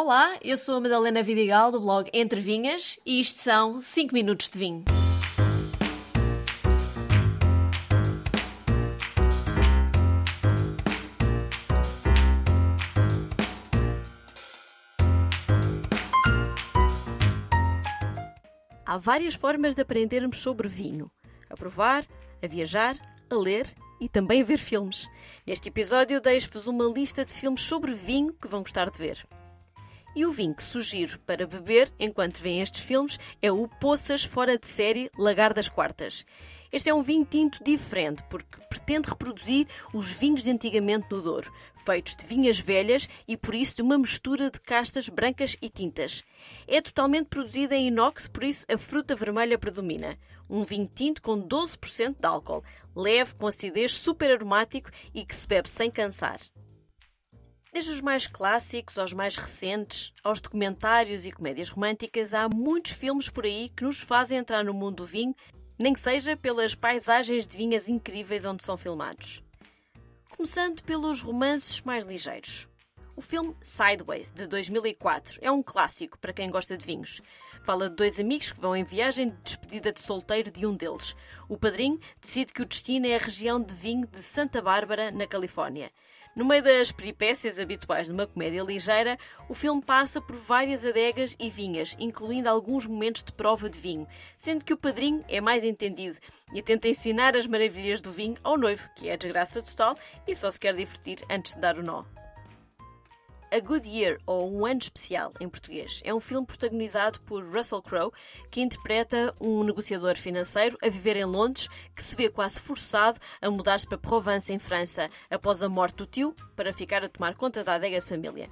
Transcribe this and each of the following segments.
Olá, eu sou a Madalena Vidigal do blog Entre Vinhas e isto são 5 minutos de vinho. Há várias formas de aprendermos sobre vinho: a provar, a viajar, a ler e também a ver filmes. Neste episódio, deixo-vos uma lista de filmes sobre vinho que vão gostar de ver. E o vinho que sugiro para beber enquanto veem estes filmes é o Poças Fora de Série Lagar das Quartas. Este é um vinho tinto diferente porque pretende reproduzir os vinhos de antigamente no Douro, feitos de vinhas velhas e por isso de uma mistura de castas brancas e tintas. É totalmente produzido em inox, por isso a fruta vermelha predomina. Um vinho tinto com 12% de álcool, leve, com acidez, super aromático e que se bebe sem cansar. Desde os mais clássicos aos mais recentes, aos documentários e comédias românticas, há muitos filmes por aí que nos fazem entrar no mundo do vinho nem que seja pelas paisagens de vinhas incríveis onde são filmados. Começando pelos romances mais ligeiros. O filme Sideways, de 2004, é um clássico para quem gosta de vinhos. Fala de dois amigos que vão em viagem de despedida de solteiro de um deles. O padrinho decide que o destino é a região de vinho de Santa Bárbara, na Califórnia. No meio das peripécias habituais de uma comédia ligeira, o filme passa por várias adegas e vinhas, incluindo alguns momentos de prova de vinho, sendo que o padrinho é mais entendido e tenta ensinar as maravilhas do vinho ao noivo, que é a desgraça total e só se quer divertir antes de dar o nó. A Good Year, ou Um Ano Especial, em português, é um filme protagonizado por Russell Crowe, que interpreta um negociador financeiro a viver em Londres, que se vê quase forçado a mudar-se para Provence, em França, após a morte do tio, para ficar a tomar conta da adega de família.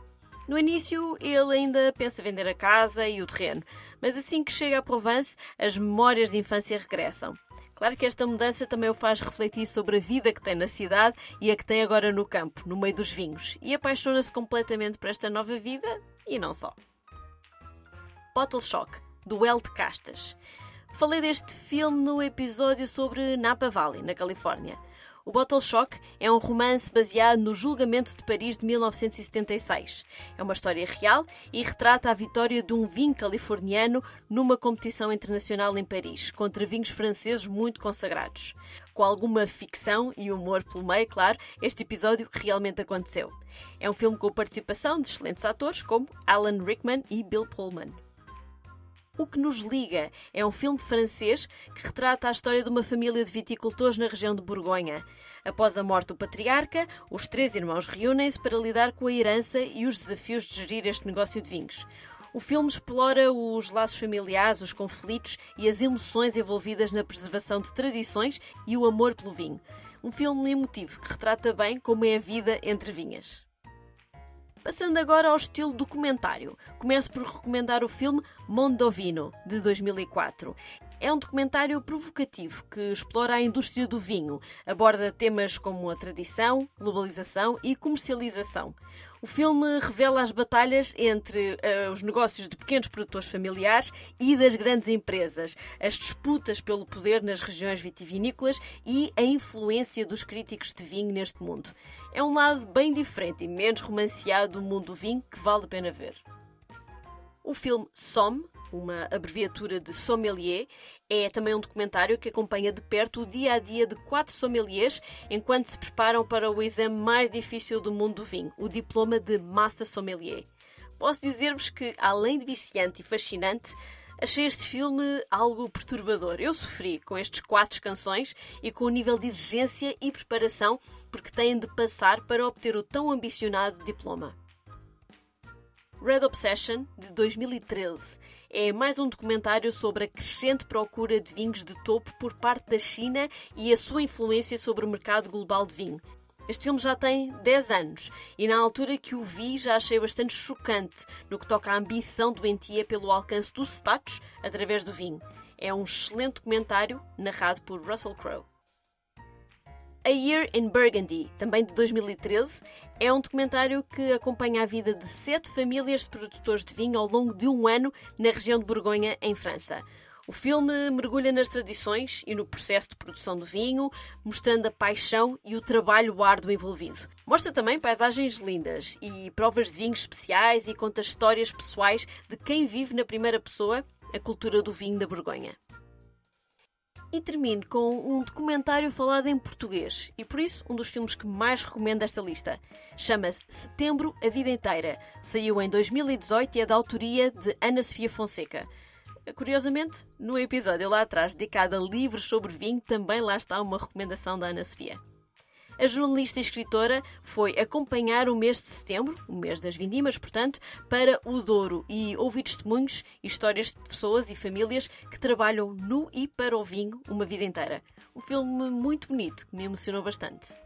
No início, ele ainda pensa vender a casa e o terreno, mas assim que chega a Provence, as memórias de infância regressam. Claro que esta mudança também o faz refletir sobre a vida que tem na cidade e a que tem agora no campo, no meio dos vinhos, e apaixona-se completamente por esta nova vida e não só. Bottle Shock Duelo de Castas. Falei deste filme no episódio sobre Napa Valley, na Califórnia. O Bottle Shock é um romance baseado no julgamento de Paris de 1976. É uma história real e retrata a vitória de um vinho californiano numa competição internacional em Paris, contra vinhos franceses muito consagrados. Com alguma ficção e humor pelo meio, claro, este episódio realmente aconteceu. É um filme com participação de excelentes atores como Alan Rickman e Bill Pullman. O que nos liga é um filme francês que retrata a história de uma família de viticultores na região de Borgonha. Após a morte do patriarca, os três irmãos reúnem-se para lidar com a herança e os desafios de gerir este negócio de vinhos. O filme explora os laços familiares, os conflitos e as emoções envolvidas na preservação de tradições e o amor pelo vinho. Um filme emotivo que retrata bem como é a vida entre vinhas. Passando agora ao estilo documentário, começo por recomendar o filme Mondovino, de 2004. É um documentário provocativo que explora a indústria do vinho, aborda temas como a tradição, globalização e comercialização. O filme revela as batalhas entre uh, os negócios de pequenos produtores familiares e das grandes empresas, as disputas pelo poder nas regiões vitivinícolas e a influência dos críticos de vinho neste mundo. É um lado bem diferente e menos romanceado do mundo do vinho que vale a pena ver. O filme Somme, uma abreviatura de sommelier, é também um documentário que acompanha de perto o dia a dia de quatro sommeliers enquanto se preparam para o exame mais difícil do mundo do vinho, o diploma de Master Sommelier. Posso dizer-vos que, além de viciante e fascinante, achei este filme algo perturbador. Eu sofri com estes quatro canções e com o nível de exigência e preparação porque têm de passar para obter o tão ambicionado diploma. Red Obsession, de 2013, é mais um documentário sobre a crescente procura de vinhos de topo por parte da China e a sua influência sobre o mercado global de vinho. Este filme já tem 10 anos e na altura que o vi já achei bastante chocante no que toca à ambição doentia pelo alcance do status através do vinho. É um excelente documentário narrado por Russell Crowe. A Year in Burgundy, também de 2013, é um documentário que acompanha a vida de sete famílias de produtores de vinho ao longo de um ano na região de Borgonha, em França. O filme mergulha nas tradições e no processo de produção do vinho, mostrando a paixão e o trabalho árduo envolvido. Mostra também paisagens lindas e provas de vinhos especiais e conta histórias pessoais de quem vive na primeira pessoa a cultura do vinho da Borgonha. E termino com um documentário falado em português e por isso um dos filmes que mais recomendo desta lista. Chama-se Setembro a Vida Inteira. Saiu em 2018 e é da autoria de Ana Sofia Fonseca. Curiosamente, no episódio lá atrás dedicado a livros sobre vinho, também lá está uma recomendação da Ana Sofia. A jornalista e escritora foi acompanhar o mês de setembro, o mês das vindimas, portanto, para o Douro e ouvir testemunhos e histórias de pessoas e famílias que trabalham no e para o vinho uma vida inteira. Um filme muito bonito que me emocionou bastante.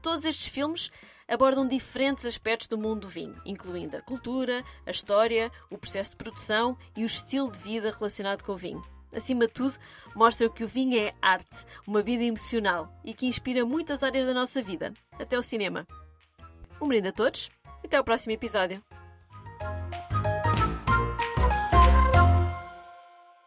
Todos estes filmes abordam diferentes aspectos do mundo do vinho, incluindo a cultura, a história, o processo de produção e o estilo de vida relacionado com o vinho. Acima de tudo, mostra que o vinho é arte, uma vida emocional e que inspira muitas áreas da nossa vida, até o cinema. Um brinde a todos e até ao próximo episódio.